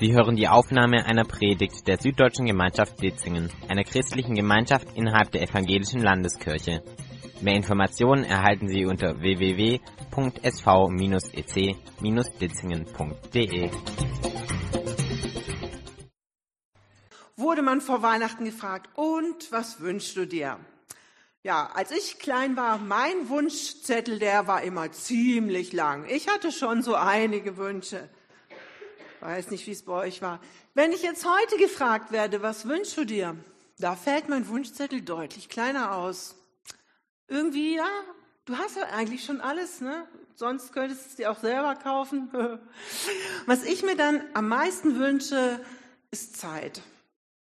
Sie hören die Aufnahme einer Predigt der Süddeutschen Gemeinschaft Ditzingen, einer christlichen Gemeinschaft innerhalb der Evangelischen Landeskirche. Mehr Informationen erhalten Sie unter www.sv-ec-ditzingen.de. Wurde man vor Weihnachten gefragt, und was wünschst du dir? Ja, als ich klein war, mein Wunschzettel, der war immer ziemlich lang. Ich hatte schon so einige Wünsche. Weiß nicht, wie es bei euch war. Wenn ich jetzt heute gefragt werde, was wünschst du dir? Da fällt mein Wunschzettel deutlich kleiner aus. Irgendwie, ja, du hast ja eigentlich schon alles, ne? Sonst könntest du es dir auch selber kaufen. Was ich mir dann am meisten wünsche, ist Zeit.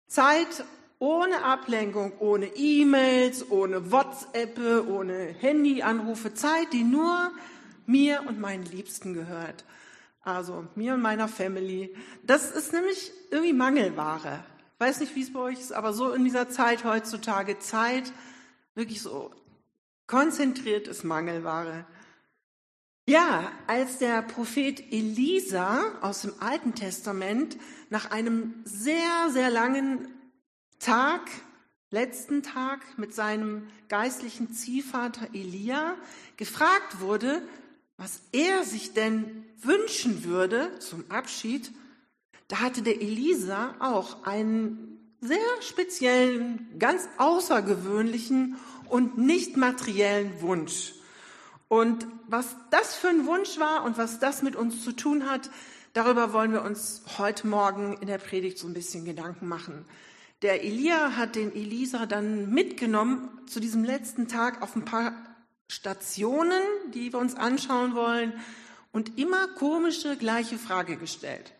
Zeit ohne Ablenkung, ohne E-Mails, ohne WhatsApp, ohne Handyanrufe. Zeit, die nur mir und meinen Liebsten gehört also mir und meiner Family. Das ist nämlich irgendwie Mangelware. Weiß nicht, wie es bei euch ist, aber so in dieser Zeit heutzutage Zeit wirklich so konzentriert ist Mangelware. Ja, als der Prophet Elisa aus dem Alten Testament nach einem sehr, sehr langen Tag, letzten Tag mit seinem geistlichen Ziehvater Elia gefragt wurde, was er sich denn wünschen würde zum Abschied, da hatte der Elisa auch einen sehr speziellen, ganz außergewöhnlichen und nicht materiellen Wunsch. Und was das für ein Wunsch war und was das mit uns zu tun hat, darüber wollen wir uns heute Morgen in der Predigt so ein bisschen Gedanken machen. Der Elia hat den Elisa dann mitgenommen zu diesem letzten Tag auf ein paar Stationen, die wir uns anschauen wollen und immer komische gleiche Frage gestellt.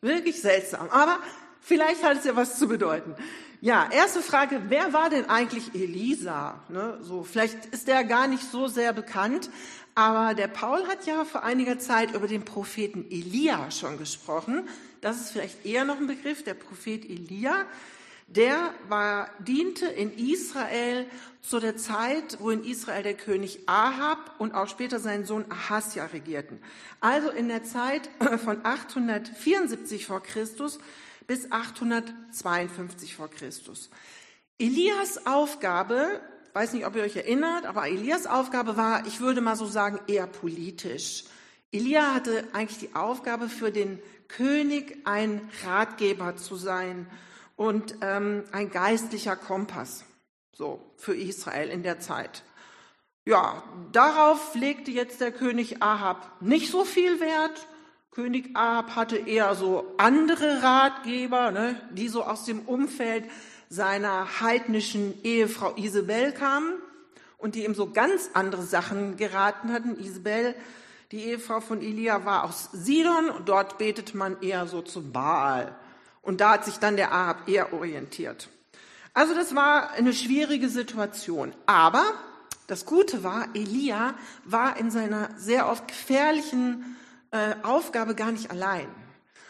Wirklich seltsam, aber vielleicht hat es ja was zu bedeuten. Ja, erste Frage, wer war denn eigentlich Elisa? Ne, so, vielleicht ist der gar nicht so sehr bekannt, aber der Paul hat ja vor einiger Zeit über den Propheten Elia schon gesprochen. Das ist vielleicht eher noch ein Begriff, der Prophet Elia. Der war, diente in Israel zu der Zeit, wo in Israel der König Ahab und auch später sein Sohn Ahasja regierten. Also in der Zeit von 874 vor Christus bis 852 vor Christus. Elias Aufgabe, weiß nicht, ob ihr euch erinnert, aber Elias Aufgabe war, ich würde mal so sagen, eher politisch. Elia hatte eigentlich die Aufgabe für den König ein Ratgeber zu sein und ähm, ein geistlicher Kompass, so für Israel in der Zeit. Ja, darauf legte jetzt der König Ahab nicht so viel Wert. König Ahab hatte eher so andere Ratgeber, ne, die so aus dem Umfeld seiner heidnischen Ehefrau Isabel kamen und die ihm so ganz andere Sachen geraten hatten. Isabel, die Ehefrau von Elia, war aus Sidon und dort betete man eher so zu Baal. Und da hat sich dann der Ahab eher orientiert. Also das war eine schwierige Situation. Aber das Gute war, Elia war in seiner sehr oft gefährlichen äh, Aufgabe gar nicht allein,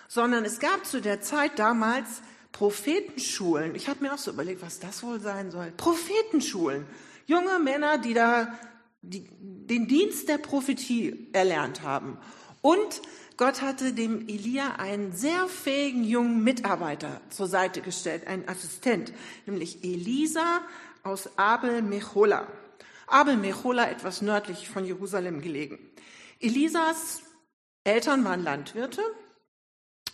sondern es gab zu der Zeit damals Prophetenschulen. Ich habe mir auch so überlegt, was das wohl sein soll. Prophetenschulen. Junge Männer, die da die, den Dienst der Prophetie erlernt haben. Und Gott hatte dem Elia einen sehr fähigen jungen Mitarbeiter zur Seite gestellt, einen Assistent, nämlich Elisa aus Abel Mechola. Abel Mechola etwas nördlich von Jerusalem gelegen. Elisas Eltern waren Landwirte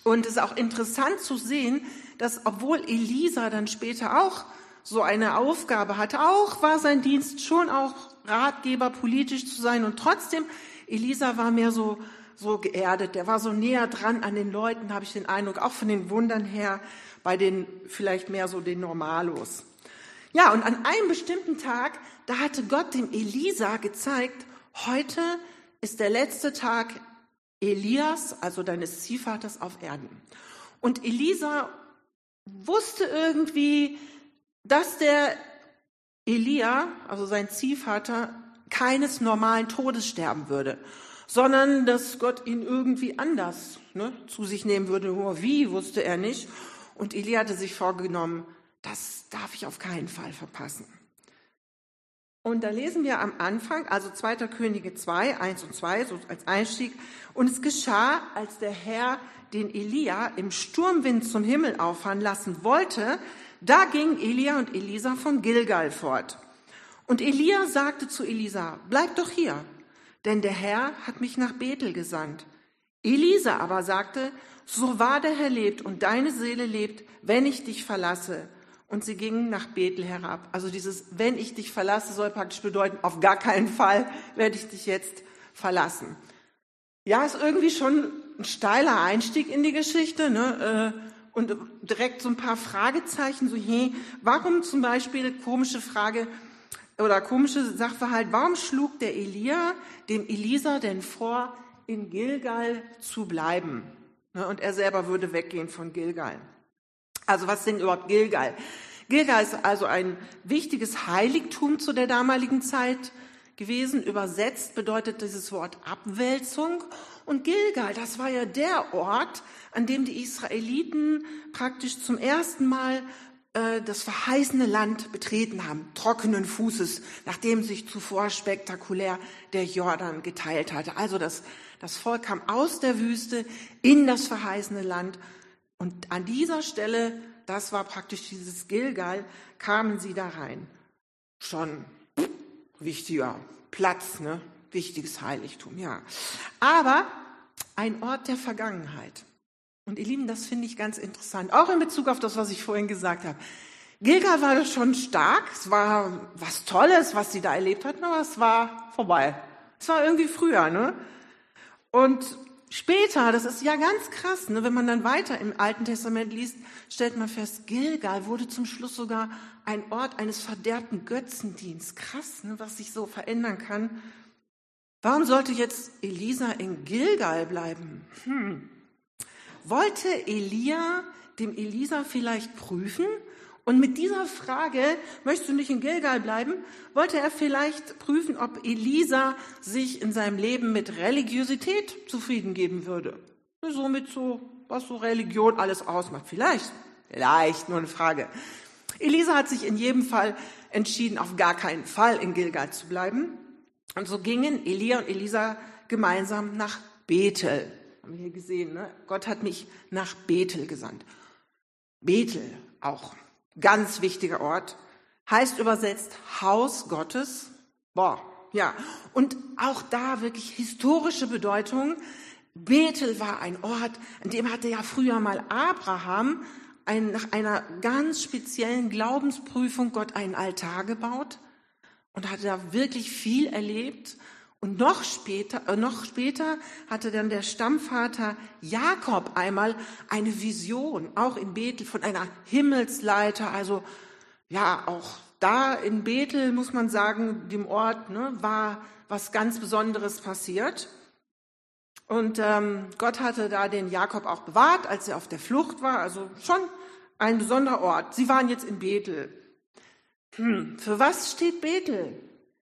und es ist auch interessant zu sehen, dass obwohl Elisa dann später auch so eine Aufgabe hatte, auch war sein Dienst schon auch Ratgeber politisch zu sein und trotzdem Elisa war mehr so so geerdet, der war so näher dran an den Leuten, habe ich den Eindruck, auch von den Wundern her, bei den vielleicht mehr so den Normalos. Ja, und an einem bestimmten Tag, da hatte Gott dem Elisa gezeigt, heute ist der letzte Tag Elias, also deines Ziehvaters auf Erden. Und Elisa wusste irgendwie, dass der Elia, also sein Ziehvater, keines normalen Todes sterben würde sondern dass Gott ihn irgendwie anders ne, zu sich nehmen würde. Nur wie, wusste er nicht. Und Elia hatte sich vorgenommen, das darf ich auf keinen Fall verpassen. Und da lesen wir am Anfang, also 2. Könige 2, 1 und 2, so als Einstieg. Und es geschah, als der Herr den Elia im Sturmwind zum Himmel auffahren lassen wollte, da gingen Elia und Elisa von Gilgal fort. Und Elia sagte zu Elisa, bleib doch hier, denn der Herr hat mich nach Bethel gesandt. Elisa aber sagte, so wahr der Herr lebt und deine Seele lebt, wenn ich dich verlasse. Und sie gingen nach Bethel herab. Also dieses, wenn ich dich verlasse, soll praktisch bedeuten, auf gar keinen Fall werde ich dich jetzt verlassen. Ja, ist irgendwie schon ein steiler Einstieg in die Geschichte. Ne? Äh, und direkt so ein paar Fragezeichen, so, hey, warum zum Beispiel, komische Frage, oder komische Sachverhalt, warum schlug der Elia dem Elisa denn vor, in Gilgal zu bleiben? Ne, und er selber würde weggehen von Gilgal. Also was ist denn überhaupt Gilgal? Gilgal ist also ein wichtiges Heiligtum zu der damaligen Zeit gewesen. Übersetzt bedeutet dieses Wort Abwälzung. Und Gilgal, das war ja der Ort, an dem die Israeliten praktisch zum ersten Mal äh, das verheißene Land betreten haben, trockenen Fußes, nachdem sich zuvor spektakulär der Jordan geteilt hatte. Also das, das Volk kam aus der Wüste in das verheißene Land und an dieser Stelle, das war praktisch dieses Gilgal, kamen sie da rein. Schon wichtiger Platz, ne? wichtiges Heiligtum, ja. Aber ein Ort der Vergangenheit. Und ihr Lieben, das finde ich ganz interessant, auch in Bezug auf das, was ich vorhin gesagt habe. Gilgal war schon stark, es war was Tolles, was sie da erlebt hatten, aber es war vorbei. Es war irgendwie früher, ne? Und später, das ist ja ganz krass, ne? wenn man dann weiter im Alten Testament liest, stellt man fest, Gilgal wurde zum Schluss sogar ein Ort eines verderbten Götzendienstes. Krass, ne? was sich so verändern kann. Warum sollte jetzt Elisa in Gilgal bleiben? Hm. Wollte Elia dem Elisa vielleicht prüfen? Und mit dieser Frage, möchtest du nicht in Gilgal bleiben, wollte er vielleicht prüfen, ob Elisa sich in seinem Leben mit Religiosität zufrieden geben würde. So mit so, was so Religion alles ausmacht. Vielleicht, vielleicht, nur eine Frage. Elisa hat sich in jedem Fall entschieden, auf gar keinen Fall in Gilgal zu bleiben. Und so gingen Elia und Elisa gemeinsam nach Bethel. Haben wir hier gesehen, ne? Gott hat mich nach Bethel gesandt. Bethel, auch ganz wichtiger Ort, heißt übersetzt Haus Gottes. Boah, ja. Und auch da wirklich historische Bedeutung. Bethel war ein Ort, an dem hatte ja früher mal Abraham ein, nach einer ganz speziellen Glaubensprüfung Gott einen Altar gebaut und hatte da wirklich viel erlebt und noch später, äh, noch später hatte dann der Stammvater Jakob einmal eine Vision, auch in Bethel, von einer Himmelsleiter. Also ja, auch da in Bethel muss man sagen, dem Ort ne, war was ganz Besonderes passiert. Und ähm, Gott hatte da den Jakob auch bewahrt, als er auf der Flucht war. Also schon ein besonderer Ort. Sie waren jetzt in Bethel. Hm, für was steht Bethel?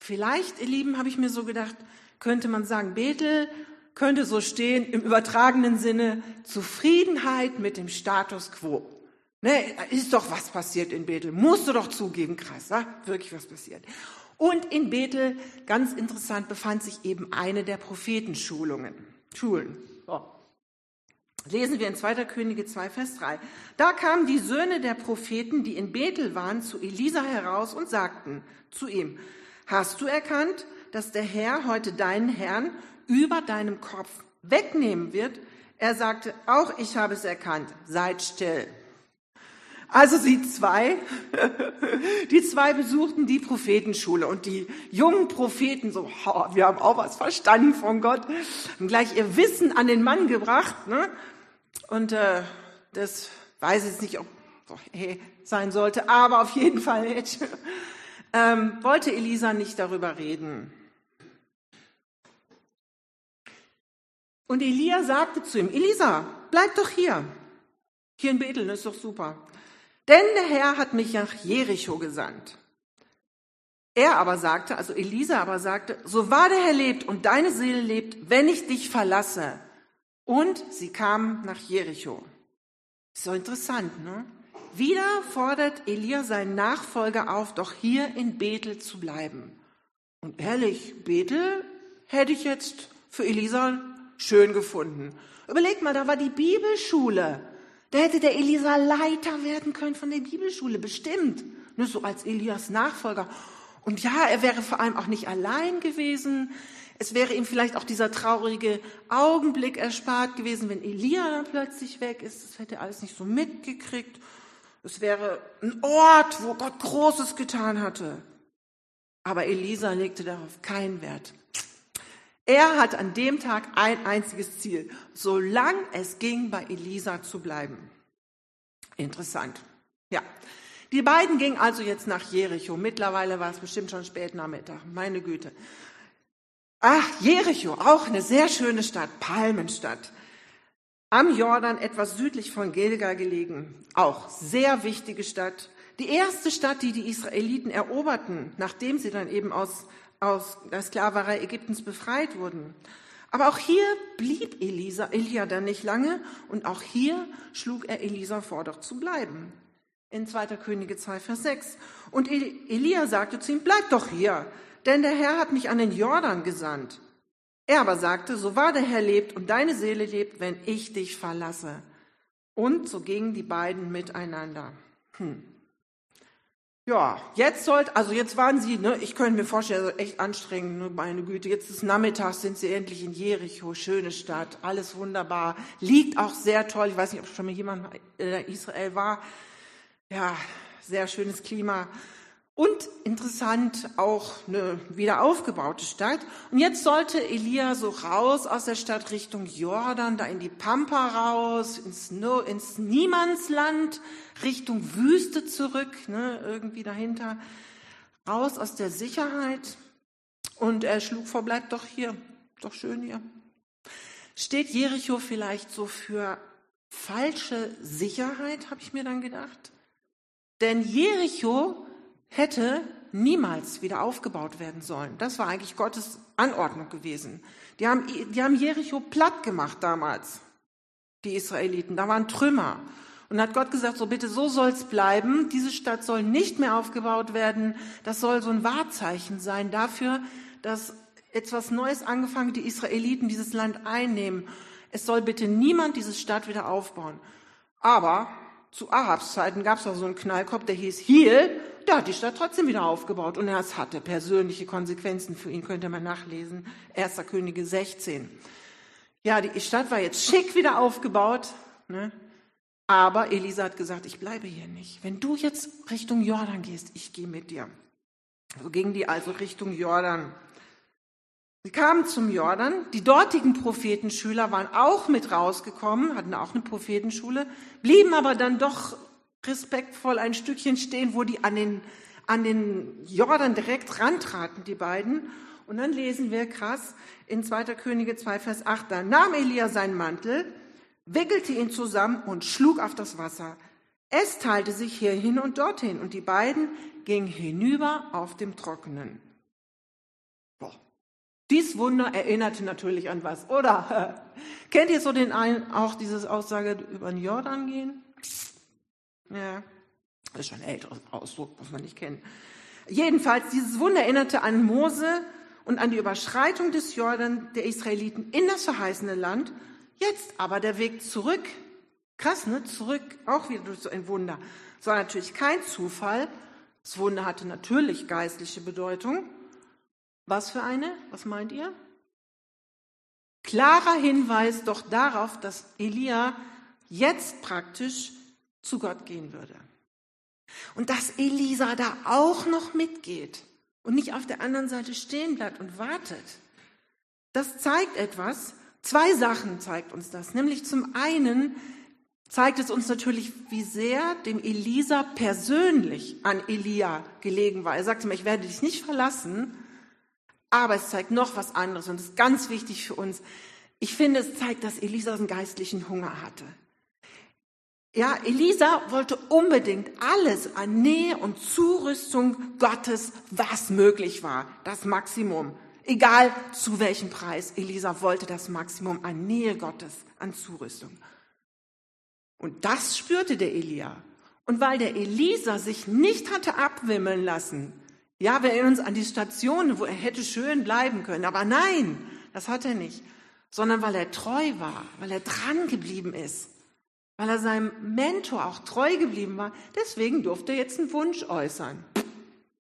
Vielleicht, ihr Lieben, habe ich mir so gedacht, könnte man sagen, Bethel könnte so stehen im übertragenen Sinne Zufriedenheit mit dem Status quo. Ne, ist doch was passiert in Bethel. Musst du doch zugeben, krass, ja? wirklich was passiert. Und in Bethel, ganz interessant, befand sich eben eine der Prophetenschulungen. Schulen. So. Lesen wir in 2. Könige 2, Vers 3. Da kamen die Söhne der Propheten, die in Bethel waren, zu Elisa heraus und sagten zu ihm, Hast du erkannt, dass der Herr heute deinen Herrn über deinem Kopf wegnehmen wird? Er sagte, auch ich habe es erkannt, seid still. Also sie zwei, die zwei besuchten die Prophetenschule und die jungen Propheten so, wir haben auch was verstanden von Gott, haben gleich ihr Wissen an den Mann gebracht. Ne? Und äh, das weiß ich jetzt nicht, ob so, hey, sein sollte, aber auf jeden Fall ähm, wollte Elisa nicht darüber reden. Und Elia sagte zu ihm, Elisa, bleib doch hier. Hier in Bethel, ist doch super. Denn der Herr hat mich nach Jericho gesandt. Er aber sagte, also Elisa aber sagte, so wahr der Herr lebt und deine Seele lebt, wenn ich dich verlasse. Und sie kamen nach Jericho. So interessant, ne? Wieder fordert Elia seinen Nachfolger auf, doch hier in Bethel zu bleiben. Und ehrlich, Bethel hätte ich jetzt für Elisa schön gefunden. Überleg mal, da war die Bibelschule. Da hätte der Elisa Leiter werden können von der Bibelschule, bestimmt. Nur so als Elias Nachfolger. Und ja, er wäre vor allem auch nicht allein gewesen. Es wäre ihm vielleicht auch dieser traurige Augenblick erspart gewesen, wenn Elia dann plötzlich weg ist. Das hätte er alles nicht so mitgekriegt. Es wäre ein Ort, wo Gott Großes getan hatte. Aber Elisa legte darauf keinen Wert. Er hat an dem Tag ein einziges Ziel, solange es ging, bei Elisa zu bleiben. Interessant. Ja. Die beiden gingen also jetzt nach Jericho. Mittlerweile war es bestimmt schon spät Nachmittag. Meine Güte. Ach, Jericho, auch eine sehr schöne Stadt, Palmenstadt. Am Jordan, etwas südlich von Gilgal gelegen. Auch sehr wichtige Stadt. Die erste Stadt, die die Israeliten eroberten, nachdem sie dann eben aus aus der Sklaverei Ägyptens befreit wurden. Aber auch hier blieb Elisa, Elia dann nicht lange und auch hier schlug er Elisa vor, doch zu bleiben. In 2. Könige 2, Vers 6. Und Elia sagte zu ihm, bleib doch hier, denn der Herr hat mich an den Jordan gesandt. Er aber sagte, so wahr der Herr lebt und deine Seele lebt, wenn ich dich verlasse. Und so gingen die beiden miteinander. Hm. Ja, jetzt sollt, also jetzt waren sie, ne, ich könnte mir vorstellen, also echt anstrengend, ne, meine Güte, jetzt ist Nachmittags, sind sie endlich in Jericho, schöne Stadt, alles wunderbar, liegt auch sehr toll, ich weiß nicht, ob schon mal jemand in Israel war, ja, sehr schönes Klima. Und interessant auch eine wieder aufgebaute Stadt. Und jetzt sollte Elia so raus aus der Stadt Richtung Jordan, da in die Pampa raus, ins, no ins Niemandsland, Richtung Wüste zurück, ne, irgendwie dahinter, raus aus der Sicherheit. Und er schlug vor, bleibt doch hier, doch schön hier. Steht Jericho vielleicht so für falsche Sicherheit, habe ich mir dann gedacht. Denn Jericho hätte niemals wieder aufgebaut werden sollen. Das war eigentlich Gottes Anordnung gewesen. Die haben, die haben Jericho platt gemacht damals, die Israeliten. Da waren Trümmer. Und hat Gott gesagt, so bitte, so soll's bleiben. Diese Stadt soll nicht mehr aufgebaut werden. Das soll so ein Wahrzeichen sein dafür, dass etwas Neues angefangen, die Israeliten dieses Land einnehmen. Es soll bitte niemand diese Stadt wieder aufbauen. Aber zu Ahabs Zeiten gab es auch so einen Knallkopf, der hieß Hiel, der hat die Stadt trotzdem wieder aufgebaut und es hatte persönliche Konsequenzen für ihn, könnte man nachlesen. 1. Könige 16. Ja, die Stadt war jetzt schick wieder aufgebaut, ne? aber Elisa hat gesagt, ich bleibe hier nicht. Wenn du jetzt Richtung Jordan gehst, ich gehe mit dir. So gingen die also Richtung Jordan. Sie kamen zum Jordan. Die dortigen Prophetenschüler waren auch mit rausgekommen, hatten auch eine Prophetenschule, blieben aber dann doch respektvoll ein Stückchen stehen, wo die an den, an den Jordan direkt rantraten, die beiden. Und dann lesen wir krass in 2. Könige 2, Vers 8, da nahm Elia seinen Mantel, wickelte ihn zusammen und schlug auf das Wasser. Es teilte sich hierhin und dorthin und die beiden gingen hinüber auf dem Trockenen. Dies Wunder erinnerte natürlich an was, oder? Kennt ihr so den einen, auch diese Aussage über den Jordan gehen? Ja, das ist schon ein älterer Ausdruck, muss man nicht kennen. Jedenfalls, dieses Wunder erinnerte an Mose und an die Überschreitung des Jordan der Israeliten in das verheißene Land. Jetzt aber der Weg zurück. Krass, ne? Zurück, auch wieder durch so ein Wunder. Das war natürlich kein Zufall. Das Wunder hatte natürlich geistliche Bedeutung. Was für eine? Was meint ihr? Klarer Hinweis doch darauf, dass Elia jetzt praktisch zu Gott gehen würde. Und dass Elisa da auch noch mitgeht und nicht auf der anderen Seite stehen bleibt und wartet. Das zeigt etwas. Zwei Sachen zeigt uns das. Nämlich zum einen zeigt es uns natürlich, wie sehr dem Elisa persönlich an Elia gelegen war. Er sagte mir, ich werde dich nicht verlassen, aber es zeigt noch was anderes und das ist ganz wichtig für uns. Ich finde, es zeigt, dass Elisa einen geistlichen Hunger hatte. Ja, Elisa wollte unbedingt alles an Nähe und Zurüstung Gottes, was möglich war, das Maximum. Egal zu welchem Preis, Elisa wollte das Maximum an Nähe Gottes, an Zurüstung. Und das spürte der Elia. Und weil der Elisa sich nicht hatte abwimmeln lassen, Ja, wir erinnern uns an die Station, wo er hätte schön bleiben können. Aber nein, das hat er nicht. Sondern weil er treu war, weil er dran geblieben ist. Weil er seinem Mentor auch treu geblieben war. Deswegen durfte er jetzt einen Wunsch äußern.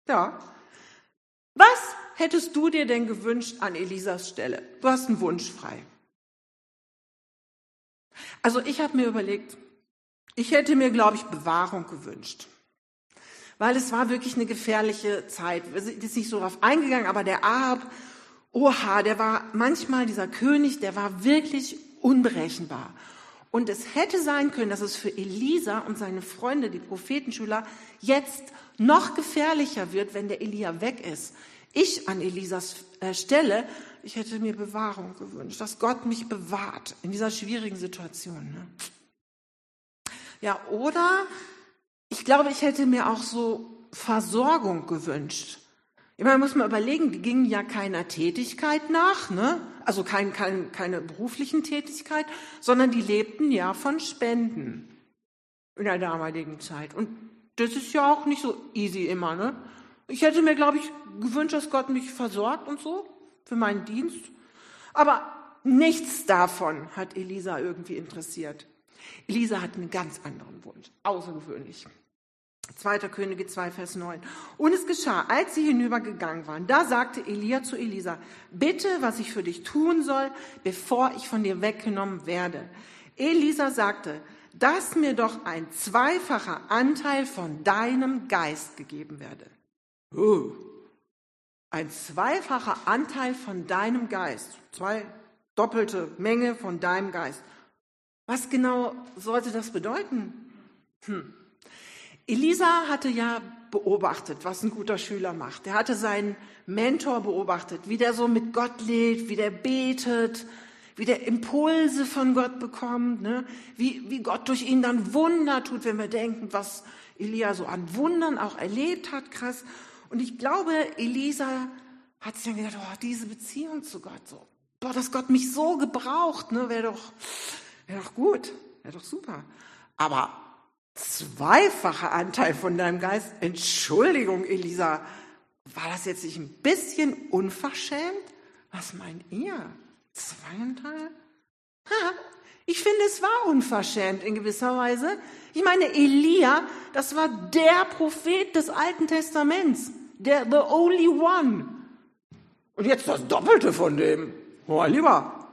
Ja. Was hättest du dir denn gewünscht an Elisas Stelle? Du hast einen Wunsch frei. Also ich habe mir überlegt, ich hätte mir, glaube ich, Bewahrung gewünscht. Weil es war wirklich eine gefährliche Zeit. Wir sind jetzt nicht so darauf eingegangen, aber der Ahab, oha, der war manchmal dieser König, der war wirklich unberechenbar. Und es hätte sein können, dass es für Elisa und seine Freunde, die Prophetenschüler, jetzt noch gefährlicher wird, wenn der Elia weg ist. Ich an Elisas äh, Stelle, ich hätte mir Bewahrung gewünscht, dass Gott mich bewahrt in dieser schwierigen Situation. Ne? Ja, oder ich glaube, ich hätte mir auch so Versorgung gewünscht. Meine, muss man überlegen, die gingen ja keiner Tätigkeit nach, ne? also kein, kein, keine beruflichen Tätigkeit, sondern die lebten ja von Spenden in der damaligen Zeit. Und das ist ja auch nicht so easy immer. Ne? Ich hätte mir, glaube ich, gewünscht, dass Gott mich versorgt und so für meinen Dienst. Aber nichts davon hat Elisa irgendwie interessiert. Elisa hat einen ganz anderen Wunsch, außergewöhnlich. 2. Könige 2, Vers 9. Und es geschah, als sie hinübergegangen waren, da sagte Elia zu Elisa, bitte, was ich für dich tun soll, bevor ich von dir weggenommen werde. Elisa sagte, dass mir doch ein zweifacher Anteil von deinem Geist gegeben werde. Uh, ein zweifacher Anteil von deinem Geist. Zwei doppelte Menge von deinem Geist. Was genau sollte das bedeuten? Hm. Elisa hatte ja beobachtet, was ein guter Schüler macht. Er hatte seinen Mentor beobachtet, wie der so mit Gott lebt, wie der betet, wie der Impulse von Gott bekommt, ne? wie, wie Gott durch ihn dann Wunder tut, wenn wir denken, was Elia so an Wundern auch erlebt hat, krass. Und ich glaube, Elisa hat sich dann gedacht, oh, diese Beziehung zu Gott, so, boah, dass Gott mich so gebraucht, ne, wäre doch, wäre doch gut, wäre doch super. Aber zweifacher Anteil von deinem Geist. Entschuldigung, Elisa, war das jetzt nicht ein bisschen unverschämt? Was meint ihr? Zweieinteil? Ha, ich finde, es war unverschämt in gewisser Weise. Ich meine, Elia, das war der Prophet des Alten Testaments, der the only one. Und jetzt das Doppelte von dem. Oh, lieber.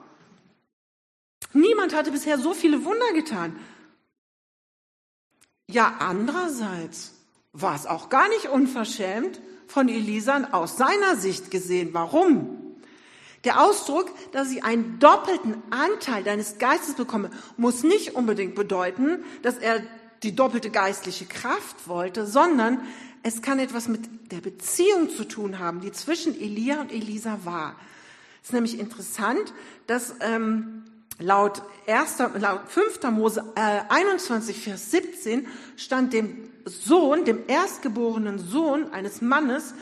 Niemand hatte bisher so viele Wunder getan. Ja, andererseits war es auch gar nicht unverschämt von Elisa aus seiner Sicht gesehen. Warum? Der Ausdruck, dass ich einen doppelten Anteil deines Geistes bekomme, muss nicht unbedingt bedeuten, dass er die doppelte geistliche Kraft wollte, sondern es kann etwas mit der Beziehung zu tun haben, die zwischen Elia und Elisa war. Es ist nämlich interessant, dass ähm, Laut, 1., laut 5. Mose äh, 21, Vers 17 stand dem Sohn, dem erstgeborenen Sohn eines Mannes,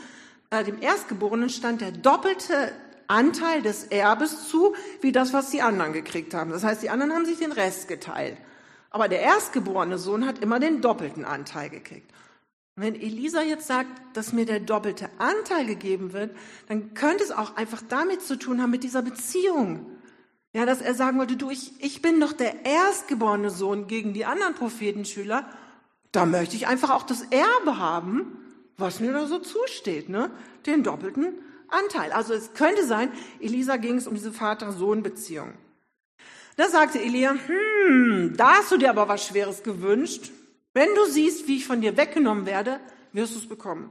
äh, dem Erstgeborenen stand der doppelte Anteil des Erbes zu, wie das, was die anderen gekriegt haben. Das heißt, die anderen haben sich den Rest geteilt. Aber der erstgeborene Sohn hat immer den doppelten Anteil gekriegt. Wenn Elisa jetzt sagt, dass mir der doppelte Anteil gegeben wird, dann könnte es auch einfach damit zu tun haben, mit dieser Beziehung. Ja, dass er sagen wollte, du, ich, ich bin doch der erstgeborene Sohn gegen die anderen Prophetenschüler. Da möchte ich einfach auch das Erbe haben, was mir da so zusteht, ne? Den doppelten Anteil. Also es könnte sein, Elisa ging es um diese Vater-Sohn-Beziehung. Da sagte Elia, hm, da hast du dir aber was Schweres gewünscht. Wenn du siehst, wie ich von dir weggenommen werde, wirst du es bekommen.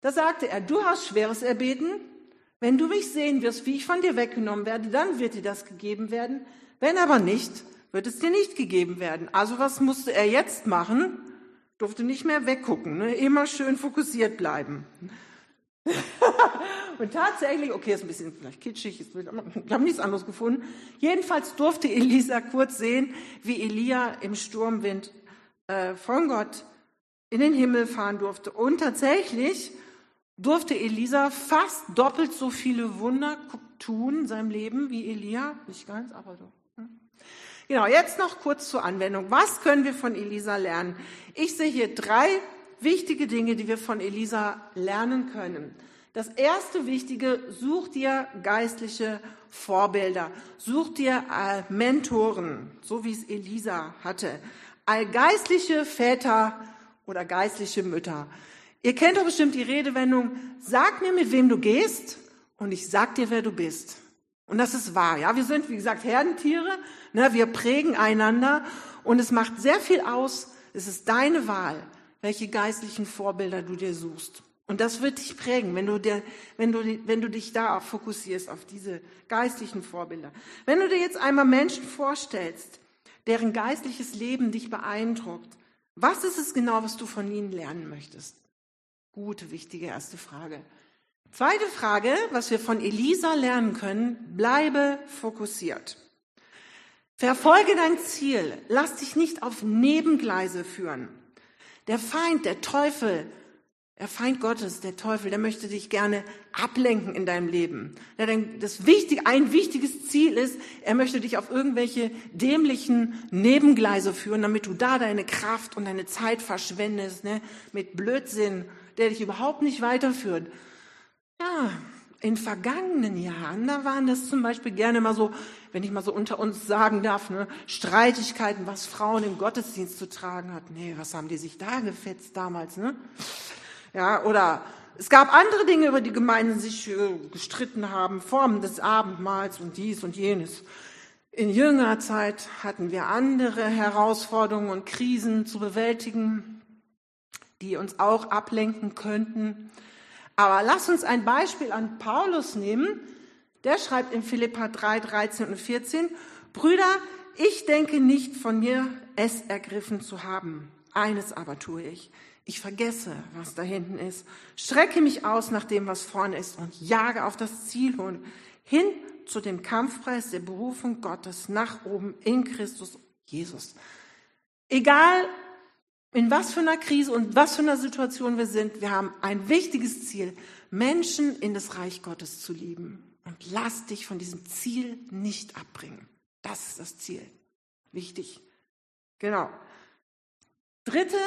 Da sagte er, du hast Schweres erbeten, wenn du mich sehen wirst, wie ich von dir weggenommen werde, dann wird dir das gegeben werden. Wenn aber nicht, wird es dir nicht gegeben werden. Also was musste er jetzt machen? Durfte nicht mehr weggucken, ne? immer schön fokussiert bleiben. und tatsächlich, okay, ist ein bisschen vielleicht kitschig, ich habe nichts anderes gefunden. Jedenfalls durfte Elisa kurz sehen, wie Elia im Sturmwind äh, von Gott in den Himmel fahren durfte. Und tatsächlich durfte Elisa fast doppelt so viele Wunder tun in seinem Leben wie Elia. Nicht ganz, aber doch. Hm. Genau, jetzt noch kurz zur Anwendung. Was können wir von Elisa lernen? Ich sehe hier drei wichtige Dinge, die wir von Elisa lernen können. Das erste Wichtige, such dir geistliche Vorbilder, such dir äh, Mentoren, so wie es Elisa hatte. All geistliche Väter oder geistliche Mütter. Ihr kennt doch bestimmt die Redewendung, sag mir, mit wem du gehst und ich sag dir, wer du bist. Und das ist wahr, ja. Wir sind, wie gesagt, Herdentiere, ne? wir prägen einander und es macht sehr viel aus. Es ist deine Wahl, welche geistlichen Vorbilder du dir suchst. Und das wird dich prägen, wenn du, dir, wenn, du, wenn du dich da fokussierst, auf diese geistlichen Vorbilder. Wenn du dir jetzt einmal Menschen vorstellst, deren geistliches Leben dich beeindruckt, was ist es genau, was du von ihnen lernen möchtest? Gute, wichtige erste Frage. Zweite Frage, was wir von Elisa lernen können, bleibe fokussiert. Verfolge dein Ziel, lass dich nicht auf Nebengleise führen. Der Feind, der Teufel, der Feind Gottes, der Teufel, der möchte dich gerne ablenken in deinem Leben. Das wichtig, ein wichtiges Ziel ist, er möchte dich auf irgendwelche dämlichen Nebengleise führen, damit du da deine Kraft und deine Zeit verschwendest, ne, mit Blödsinn, der dich überhaupt nicht weiterführt. Ja, in vergangenen Jahren, da waren das zum Beispiel gerne mal so, wenn ich mal so unter uns sagen darf, ne, Streitigkeiten, was Frauen im Gottesdienst zu tragen hat. Nee, was haben die sich da gefetzt damals, ne? Ja, oder es gab andere Dinge, über die Gemeinden sich äh, gestritten haben, Formen des Abendmahls und dies und jenes. In jüngerer Zeit hatten wir andere Herausforderungen und Krisen zu bewältigen, die uns auch ablenken könnten. Aber lass uns ein Beispiel an Paulus nehmen. Der schreibt in Philippa 3, 13 und 14, Brüder, ich denke nicht von mir es ergriffen zu haben. Eines aber tue ich. Ich vergesse, was da hinten ist, strecke mich aus nach dem, was vorne ist und jage auf das Ziel hin zu dem Kampfpreis der Berufung Gottes nach oben in Christus Jesus. Egal, in was für einer Krise und was für einer Situation wir sind, wir haben ein wichtiges Ziel, Menschen in das Reich Gottes zu lieben. Und lass dich von diesem Ziel nicht abbringen. Das ist das Ziel. Wichtig. Genau. Dritte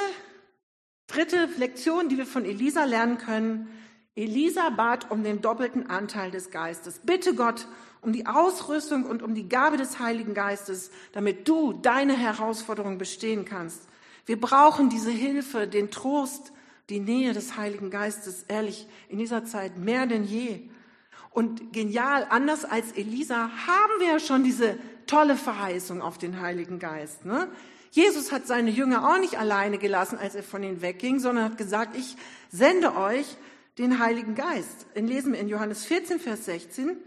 Dritte Lektion, die wir von Elisa lernen können. Elisa bat um den doppelten Anteil des Geistes. Bitte Gott um die Ausrüstung und um die Gabe des Heiligen Geistes, damit du deine Herausforderung bestehen kannst. Wir brauchen diese Hilfe, den Trost, die Nähe des Heiligen Geistes, ehrlich, in dieser Zeit mehr denn je. Und genial, anders als Elisa, haben wir ja schon diese tolle Verheißung auf den Heiligen Geist. Ne? Jesus hat seine Jünger auch nicht alleine gelassen, als er von ihnen wegging, sondern hat gesagt, ich sende euch den Heiligen Geist. In lesen wir in Johannes 14, Vers 16.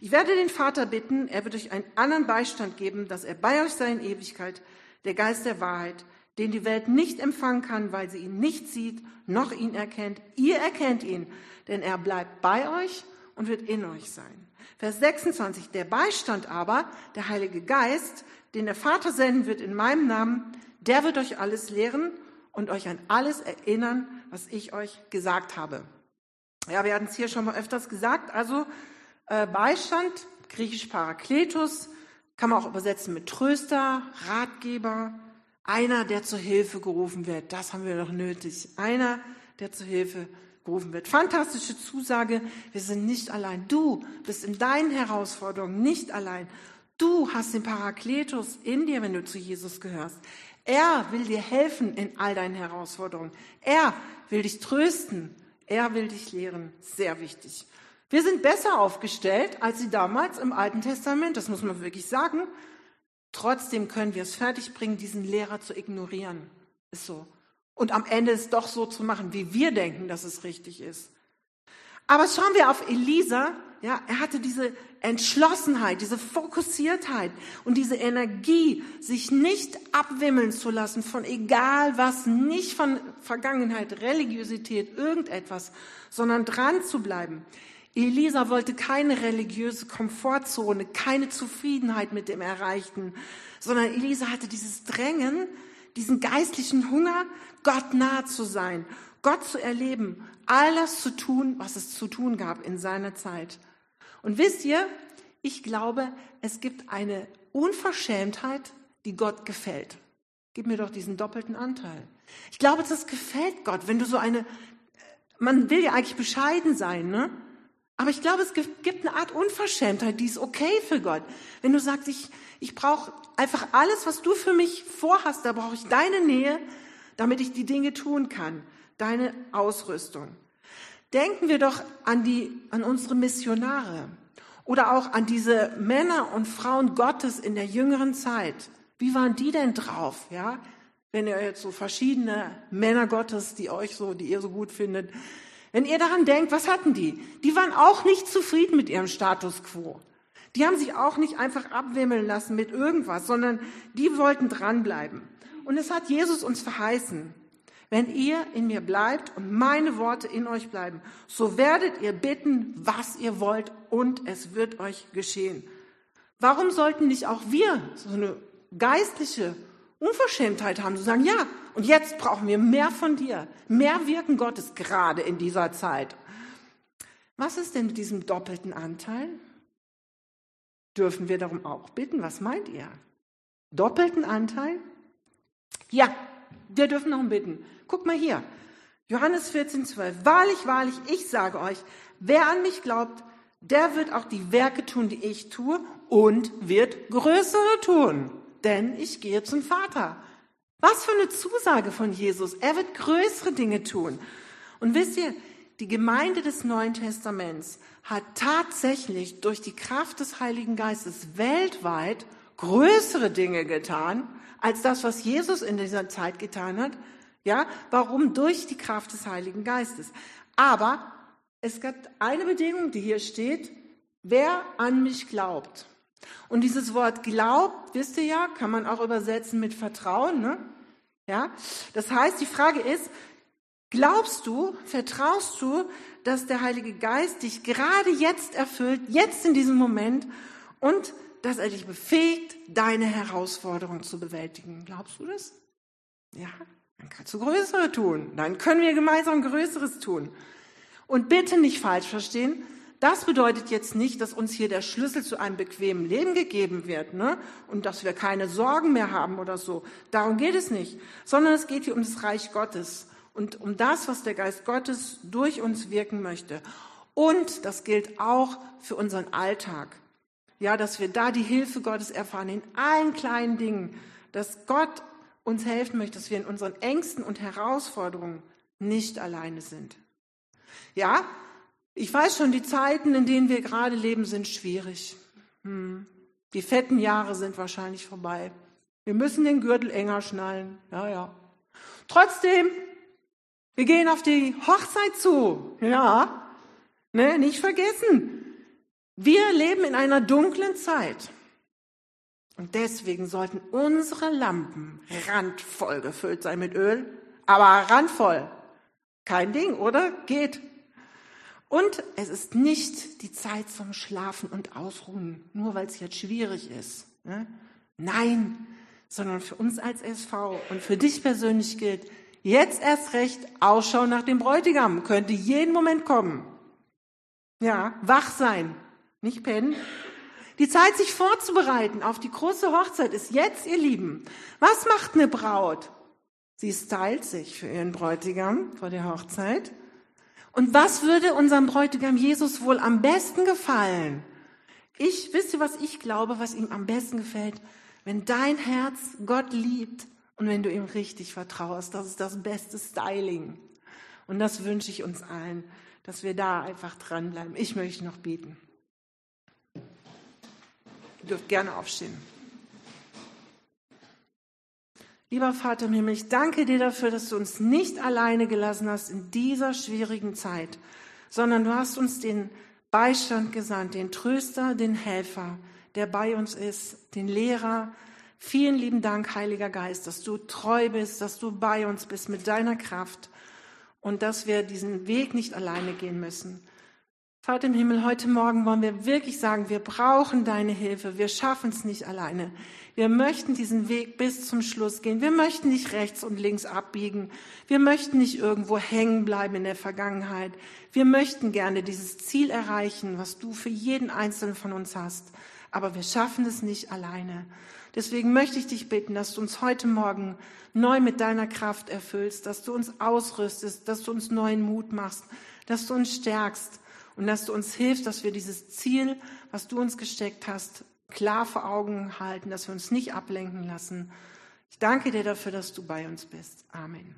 Ich werde den Vater bitten, er wird euch einen anderen Beistand geben, dass er bei euch sei in Ewigkeit, der Geist der Wahrheit, den die Welt nicht empfangen kann, weil sie ihn nicht sieht, noch ihn erkennt. Ihr erkennt ihn, denn er bleibt bei euch und wird in euch sein. Vers 26. Der Beistand aber, der Heilige Geist, den der Vater senden wird in meinem Namen, der wird euch alles lehren und euch an alles erinnern, was ich euch gesagt habe. Ja, wir hatten es hier schon mal öfters gesagt. Also äh, Beistand, griechisch Parakletos, kann man auch übersetzen mit Tröster, Ratgeber, einer, der zur Hilfe gerufen wird. Das haben wir doch nötig. Einer, der zur Hilfe gerufen wird. Fantastische Zusage. Wir sind nicht allein. Du bist in deinen Herausforderungen nicht allein. Du hast den Parakletus in dir, wenn du zu Jesus gehörst. Er will dir helfen in all deinen Herausforderungen. Er will dich trösten. Er will dich lehren. Sehr wichtig. Wir sind besser aufgestellt als sie damals im Alten Testament. Das muss man wirklich sagen. Trotzdem können wir es fertigbringen, diesen Lehrer zu ignorieren. Ist so. Und am Ende es doch so zu machen, wie wir denken, dass es richtig ist. Aber schauen wir auf Elisa. Ja, er hatte diese Entschlossenheit, diese Fokussiertheit und diese Energie, sich nicht abwimmeln zu lassen von egal was, nicht von Vergangenheit, Religiosität, irgendetwas, sondern dran zu bleiben. Elisa wollte keine religiöse Komfortzone, keine Zufriedenheit mit dem Erreichten, sondern Elisa hatte dieses Drängen, diesen geistlichen Hunger, Gott nahe zu sein, Gott zu erleben, alles zu tun, was es zu tun gab in seiner Zeit. Und wisst ihr, ich glaube, es gibt eine Unverschämtheit, die Gott gefällt. Gib mir doch diesen doppelten Anteil. Ich glaube, das gefällt Gott, wenn du so eine, man will ja eigentlich bescheiden sein, ne? Aber ich glaube, es gibt eine Art Unverschämtheit, die ist okay für Gott. Wenn du sagst, ich, ich brauche einfach alles, was du für mich vorhast, da brauche ich deine Nähe, damit ich die Dinge tun kann, deine Ausrüstung. Denken wir doch an die, an unsere Missionare oder auch an diese Männer und Frauen Gottes in der jüngeren Zeit. Wie waren die denn drauf, ja? Wenn ihr jetzt so verschiedene Männer Gottes, die euch so, die ihr so gut findet, wenn ihr daran denkt, was hatten die? Die waren auch nicht zufrieden mit ihrem Status quo. Die haben sich auch nicht einfach abwimmeln lassen mit irgendwas, sondern die wollten dranbleiben. Und es hat Jesus uns verheißen. Wenn ihr in mir bleibt und meine Worte in euch bleiben, so werdet ihr bitten, was ihr wollt und es wird euch geschehen. Warum sollten nicht auch wir so eine geistliche Unverschämtheit haben, zu sagen, ja, und jetzt brauchen wir mehr von dir, mehr Wirken Gottes gerade in dieser Zeit. Was ist denn mit diesem doppelten Anteil? Dürfen wir darum auch bitten? Was meint ihr? Doppelten Anteil? Ja, wir dürfen darum bitten. Guck mal hier. Johannes 14, 12. Wahrlich, wahrlich, ich sage euch, wer an mich glaubt, der wird auch die Werke tun, die ich tue und wird größere tun, denn ich gehe zum Vater. Was für eine Zusage von Jesus. Er wird größere Dinge tun. Und wisst ihr, die Gemeinde des Neuen Testaments hat tatsächlich durch die Kraft des Heiligen Geistes weltweit größere Dinge getan, als das, was Jesus in dieser Zeit getan hat. Ja, warum? Durch die Kraft des Heiligen Geistes. Aber es gibt eine Bedingung, die hier steht, wer an mich glaubt. Und dieses Wort glaubt, wisst ihr ja, kann man auch übersetzen mit Vertrauen. Ne? Ja, das heißt, die Frage ist, glaubst du, vertraust du, dass der Heilige Geist dich gerade jetzt erfüllt, jetzt in diesem Moment und dass er dich befähigt, deine Herausforderung zu bewältigen? Glaubst du das? Ja, dann kannst du größere tun. Dann können wir gemeinsam Größeres tun. Und bitte nicht falsch verstehen, das bedeutet jetzt nicht, dass uns hier der Schlüssel zu einem bequemen Leben gegeben wird ne? und dass wir keine Sorgen mehr haben oder so. Darum geht es nicht, sondern es geht hier um das Reich Gottes und um das, was der Geist Gottes durch uns wirken möchte. Und das gilt auch für unseren Alltag. Ja, dass wir da die Hilfe Gottes erfahren in allen kleinen Dingen, dass Gott uns helfen möchte, dass wir in unseren Ängsten und Herausforderungen nicht alleine sind. Ja, ich weiß schon, die Zeiten, in denen wir gerade leben, sind schwierig. Hm. Die fetten Jahre sind wahrscheinlich vorbei. Wir müssen den Gürtel enger schnallen. Ja, ja. Trotzdem, wir gehen auf die Hochzeit zu. Ja. Ne, nicht vergessen. Wir leben in einer dunklen Zeit. Und deswegen sollten unsere Lampen randvoll gefüllt sein mit Öl. Aber randvoll. Kein Ding, oder? Geht. Und es ist nicht die Zeit zum Schlafen und Ausruhen, nur weil es jetzt schwierig ist. Ne? Nein, sondern für uns als SV und für dich persönlich gilt, jetzt erst recht Ausschau nach dem Bräutigam, könnte jeden Moment kommen. Ja, wach sein, nicht pennen. Die Zeit, sich vorzubereiten auf die große Hochzeit ist jetzt, ihr Lieben. Was macht eine Braut? Sie stylt sich für ihren Bräutigam vor der Hochzeit. Und was würde unserem Bräutigam Jesus wohl am besten gefallen? Ich, wisst ihr, was ich glaube, was ihm am besten gefällt? Wenn dein Herz Gott liebt und wenn du ihm richtig vertraust, das ist das beste Styling. Und das wünsche ich uns allen, dass wir da einfach dranbleiben. Ich möchte noch beten. Ihr dürft gerne aufstehen. Lieber Vater im Himmel, ich danke dir dafür, dass du uns nicht alleine gelassen hast in dieser schwierigen Zeit, sondern du hast uns den Beistand gesandt, den Tröster, den Helfer, der bei uns ist, den Lehrer. Vielen lieben Dank, Heiliger Geist, dass du treu bist, dass du bei uns bist mit deiner Kraft und dass wir diesen Weg nicht alleine gehen müssen. Vater im Himmel, heute Morgen wollen wir wirklich sagen, wir brauchen deine Hilfe. Wir schaffen es nicht alleine. Wir möchten diesen Weg bis zum Schluss gehen. Wir möchten nicht rechts und links abbiegen. Wir möchten nicht irgendwo hängen bleiben in der Vergangenheit. Wir möchten gerne dieses Ziel erreichen, was du für jeden Einzelnen von uns hast. aber wir schaffen es nicht alleine. Deswegen möchte ich dich bitten, dass du uns heute Morgen neu mit deiner Kraft erfüllst, dass du uns ausrüstest, dass du uns neuen Mut machst, dass du uns stärkst und dass du uns hilfst, dass wir dieses Ziel, was du uns gesteckt hast, klar vor Augen halten, dass wir uns nicht ablenken lassen. Ich danke dir dafür, dass du bei uns bist. Amen.